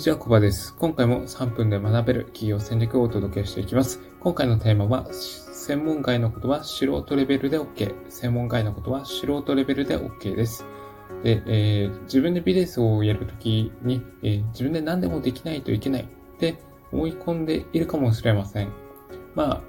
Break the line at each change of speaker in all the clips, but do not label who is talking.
にちは、コバです。今回も3分で学べる企業戦略をお届けしていきます。今回のテーマは、専門外のことは素人レベルで OK。専門外のことは素人レベルで OK です。で、えー、自分でビジネスをやるときに、えー、自分で何でもできないといけないって思い込んでいるかもしれません。ま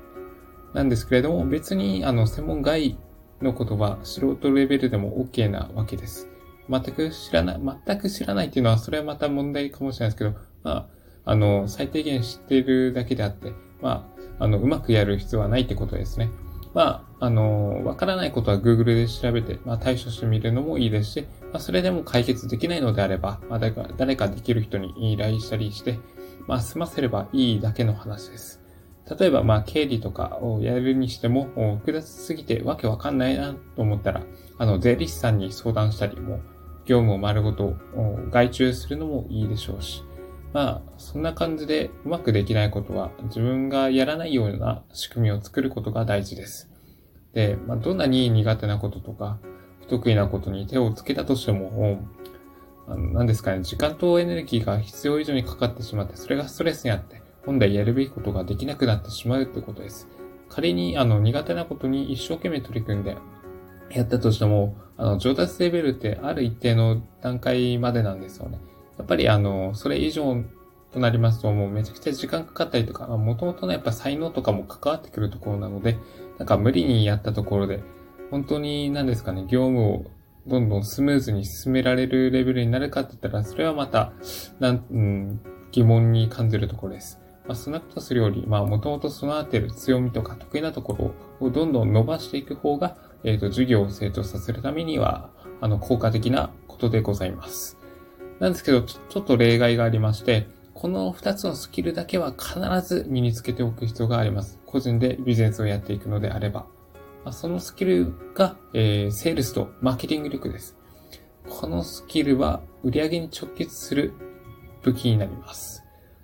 あ、なんですけれども、別に、あの、専門外のことは素人レベルでも OK なわけです。全く知らない、全く知らないっていうのは、それはまた問題かもしれないですけど、まあ、あの、最低限知ってるだけであって、まあ、あの、うまくやる必要はないってことですね。まあ、あの、わからないことは Google で調べて、まあ、対処してみるのもいいですし、まあ、それでも解決できないのであれば、まあ、誰か、誰かできる人に依頼したりして、まあ、済ませればいいだけの話です。例えば、まあ、経理とかをやるにしても、複雑すぎてわけわかんないなと思ったら、あの、税理士さんに相談したりも、業務を丸ごと外注するのもいいでしょうし、まあ、そんな感じでうまくできないことは自分がやらないような仕組みを作ることが大事です。で、まあ、どんなに苦手なこととか、不得意なことに手をつけたとしても、何ですかね、時間とエネルギーが必要以上にかかってしまって、それがストレスにあって、本来やるべきことができなくなってしまうってことです。仮に、あの、苦手なことに一生懸命取り組んで、やったとしても、あの、上達レベルってある一定の段階までなんですよね。やっぱりあの、それ以上となりますともうめちゃくちゃ時間かかったりとか、もともとのやっぱ才能とかも関わってくるところなので、なんか無理にやったところで、本当に何ですかね、業務をどんどんスムーズに進められるレベルになるかって言ったら、それはまた、なん、うん、疑問に感じるところです。まあ、そんなことするより、まあ、もともと備わっている強みとか得意なところをどんどん伸ばしていく方が、えっ、ー、と、授業を成長させるためには、あの、効果的なことでございます。なんですけど、ちょっと例外がありまして、この2つのスキルだけは必ず身につけておく必要があります。個人でビジネスをやっていくのであれば。まそのスキルが、えー、セールスとマーケティング力です。このスキルは売上に直結する武器になります。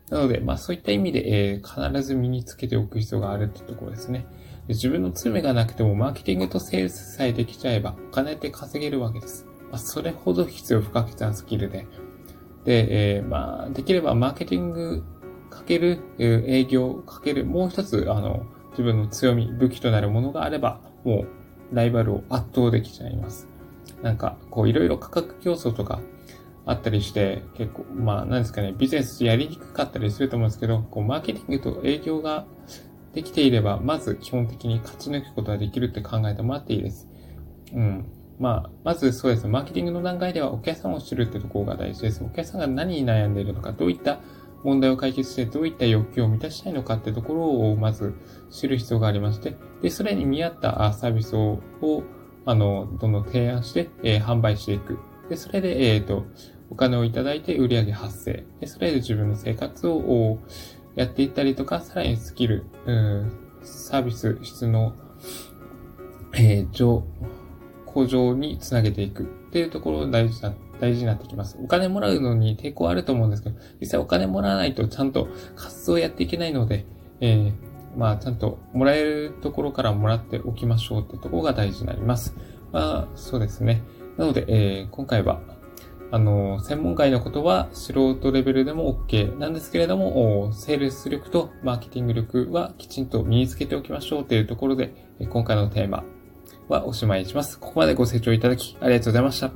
なので、まあそういった意味で、えー、必ず身につけておく必要があるってところですね。自分の爪がなくてもマーケティングとセールスさえできちゃえばお金って稼げるわけです。まあ、それほど必要不可欠なスキルで。で、えー、まあ、できればマーケティングかける営業かけるもう一つ、あの、自分の強み、武器となるものがあれば、もうライバルを圧倒できちゃいます。なんか、こういろいろ価格競争とかあったりして、結構、まあ、なんですかね、ビジネスやりにくかったりすると思うんですけど、こう、マーケティングと営業ができていれば、まず基本的に勝ち抜くことができるって考えてもらっていいです。うん。まあ、まずそうです。マーケティングの段階ではお客さんを知るってところが大事です。お客さんが何に悩んでいるのか、どういった問題を解決してどういった欲求を満たしたいのかってところをまず知る必要がありまして、で、それに見合ったサービスを、あの、どんどん提案して、えー、販売していく。で、それで、えっ、ー、と、お金をいただいて売上発生。で、それで自分の生活をやっていったりとか、さらにスキル、うん、サービス質の、えー、上、向上につなげていくっていうところが大事な、大事になってきます。お金もらうのに抵抗あると思うんですけど、実際お金もらわないとちゃんと活動やっていけないので、えー、まあ、ちゃんともらえるところからもらっておきましょうってところが大事になります。まあ、そうですね。なので、えー、今回は、あの、専門外のことは素人レベルでも OK なんですけれども、セールス力とマーケティング力はきちんと身につけておきましょうというところで、今回のテーマはおしまいにします。ここまでご清聴いただきありがとうございました。